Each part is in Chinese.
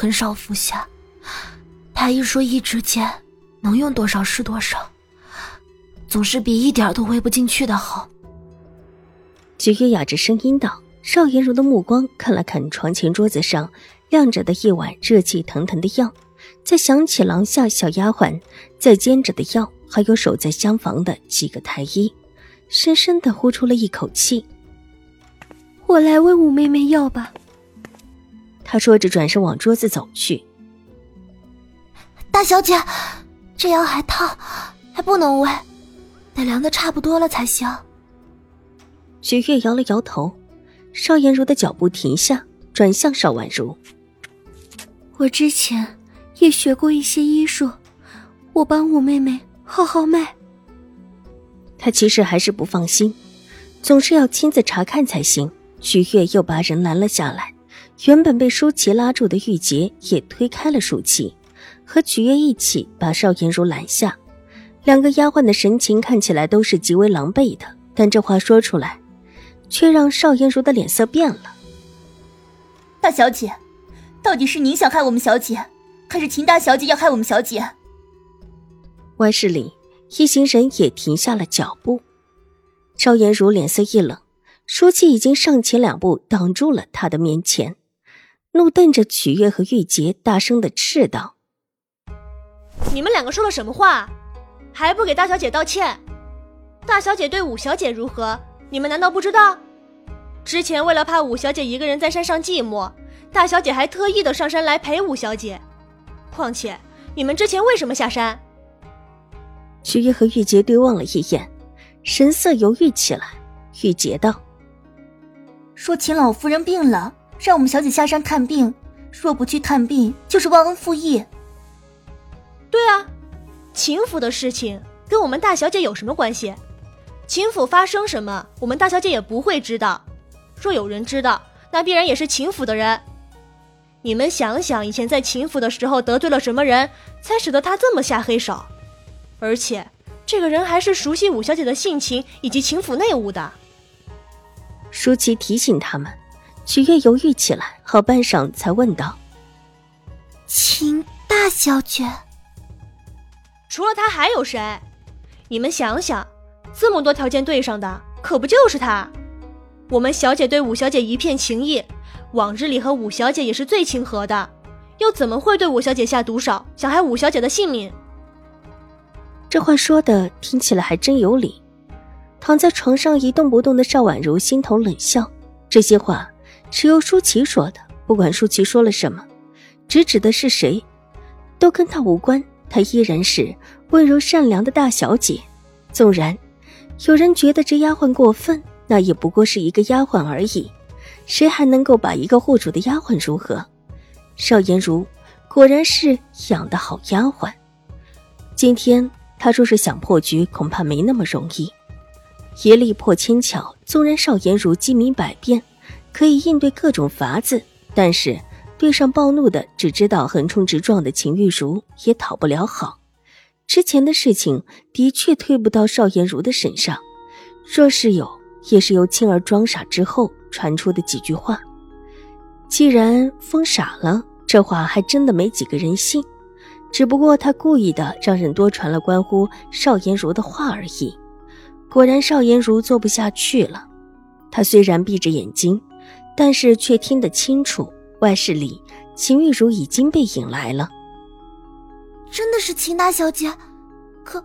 很少服下，太医说一支箭能用多少是多少，总是比一点都喂不进去的好。菊月哑着声音道：“邵颜如的目光看了看床前桌子上晾着的一碗热气腾腾的药，再想起廊下小丫鬟在煎着的药，还有守在厢房的几个太医，深深的呼出了一口气。我来喂五妹妹药吧。”他说着，转身往桌子走去。大小姐，这药还烫，还不能喂，得凉的差不多了才行。许月摇了摇头，邵颜如的脚步停下，转向邵婉如：“我之前也学过一些医术，我帮五妹妹号号脉。”他其实还是不放心，总是要亲自查看才行。许月又把人拦了下来。原本被舒淇拉住的玉洁也推开了舒淇，和曲月一起把邵颜如拦下。两个丫鬟的神情看起来都是极为狼狈的，但这话说出来，却让邵颜如的脸色变了。大小姐，到底是您想害我们小姐，还是秦大小姐要害我们小姐？外室里，一行人也停下了脚步。邵颜如脸色一冷，舒淇已经上前两步挡住了他的面前。怒瞪着曲月和玉洁，大声的斥道：“你们两个说了什么话？还不给大小姐道歉？大小姐对五小姐如何？你们难道不知道？之前为了怕五小姐一个人在山上寂寞，大小姐还特意的上山来陪五小姐。况且，你们之前为什么下山？”曲月和玉洁对望了一眼，神色犹豫起来。玉洁道：“说秦老夫人病了。”让我们小姐下山看病，若不去探病，就是忘恩负义。对啊，秦府的事情跟我们大小姐有什么关系？秦府发生什么，我们大小姐也不会知道。若有人知道，那必然也是秦府的人。你们想想，以前在秦府的时候得罪了什么人，才使得他这么下黑手？而且，这个人还是熟悉五小姐的性情以及秦府内务的。舒淇提醒他们。曲月犹豫起来，好半晌才问道：“秦大小姐，除了他还有谁？你们想想，这么多条件对上的，可不就是他？我们小姐对五小姐一片情意，往日里和五小姐也是最亲和的，又怎么会对五小姐下毒手，想害五小姐的性命？”这话说的听起来还真有理。躺在床上一动不动的邵婉如心头冷笑，这些话。是由舒淇说的，不管舒淇说了什么，直指的是谁，都跟他无关。她依然是温柔善良的大小姐。纵然有人觉得这丫鬟过分，那也不过是一个丫鬟而已，谁还能够把一个户主的丫鬟如何？邵颜如果然是养的好丫鬟。今天她若是想破局，恐怕没那么容易。一力破千巧，纵然邵颜如机敏百变。可以应对各种法子，但是对上暴怒的、只知道横冲直撞的秦玉茹，也讨不了好。之前的事情的确推不到邵颜如的身上，若是有，也是由青儿装傻之后传出的几句话。既然疯傻了，这话还真的没几个人信。只不过他故意的让人多传了关乎邵颜如的话而已。果然，邵颜如做不下去了。他虽然闭着眼睛。但是却听得清楚，外室里秦玉茹已经被引来了。真的是秦大小姐，可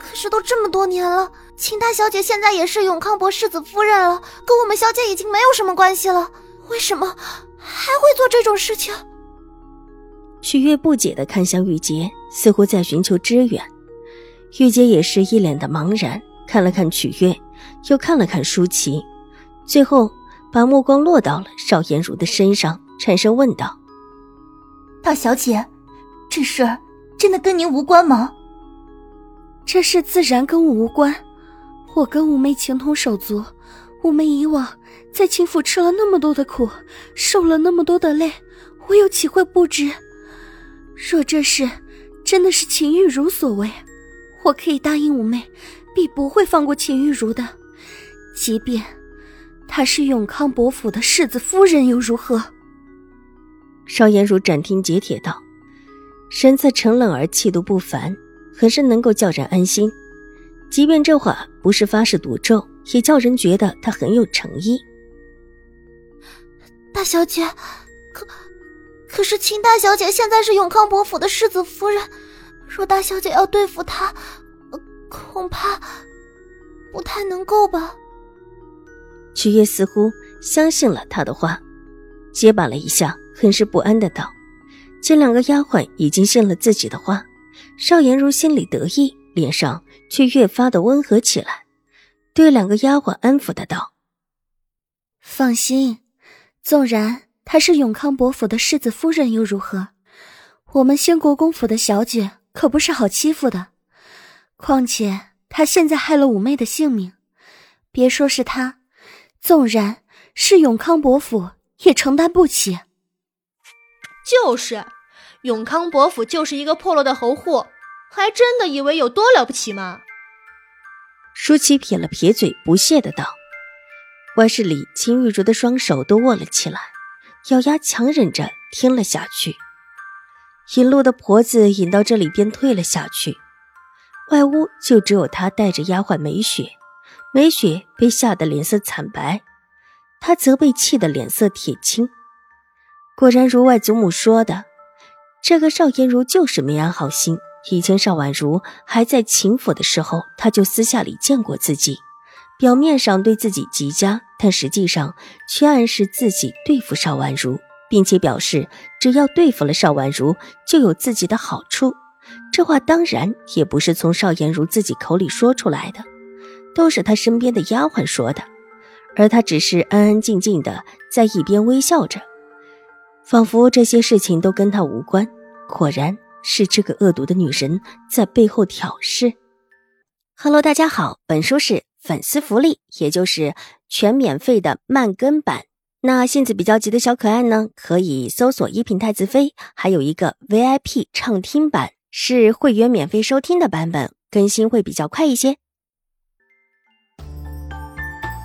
可是都这么多年了，秦大小姐现在也是永康伯世子夫人了，跟我们小姐已经没有什么关系了，为什么还会做这种事情？许月不解的看向玉洁，似乎在寻求支援。玉洁也是一脸的茫然，看了看曲月，又看了看舒淇，最后。把目光落到了邵颜如的身上，沉声问道：“大小姐，这事儿真的跟您无关吗？这事自然跟我无关。我跟五妹情同手足，五妹以往在秦府吃了那么多的苦，受了那么多的累，我又岂会不知？若这事真的是秦玉茹所为，我可以答应五妹，必不会放过秦玉茹的，即便她是永康伯府的世子夫人又如何？邵颜如斩钉截铁道，神色沉冷而气度不凡，很是能够叫人安心。即便这话不是发誓赌咒，也叫人觉得他很有诚意。大小姐，可可是秦大小姐现在是永康伯府的世子夫人，若大小姐要对付她，恐怕不太能够吧？曲月似乎相信了他的话，结巴了一下，很是不安的道：“见两个丫鬟已经信了自己的话，邵颜如心里得意，脸上……”却越发的温和起来，对两个丫鬟安抚的道：“放心，纵然她是永康伯府的世子夫人又如何？我们兴国公府的小姐可不是好欺负的。况且她现在害了五妹的性命，别说是她，纵然是永康伯府也承担不起。就是，永康伯府就是一个破落的侯户。”还真的以为有多了不起吗？舒淇撇了撇嘴，不屑的道：“外室里，秦玉茹的双手都握了起来，咬牙强忍着听了下去。引路的婆子引到这里，便退了下去。外屋就只有她带着丫鬟梅雪，梅雪被吓得脸色惨白，她则被气得脸色铁青。果然如外祖母说的，这个邵颜如就是没安好心。”以前邵婉如还在秦府的时候，他就私下里见过自己，表面上对自己极佳，但实际上却暗示自己对付邵婉如，并且表示只要对付了邵婉如，就有自己的好处。这话当然也不是从邵颜如自己口里说出来的，都是他身边的丫鬟说的，而他只是安安静静的在一边微笑着，仿佛这些事情都跟他无关。果然。是这个恶毒的女神在背后挑事。Hello，大家好，本书是粉丝福利，也就是全免费的慢更版。那性子比较急的小可爱呢，可以搜索“一品太子妃”，还有一个 VIP 畅听版，是会员免费收听的版本，更新会比较快一些。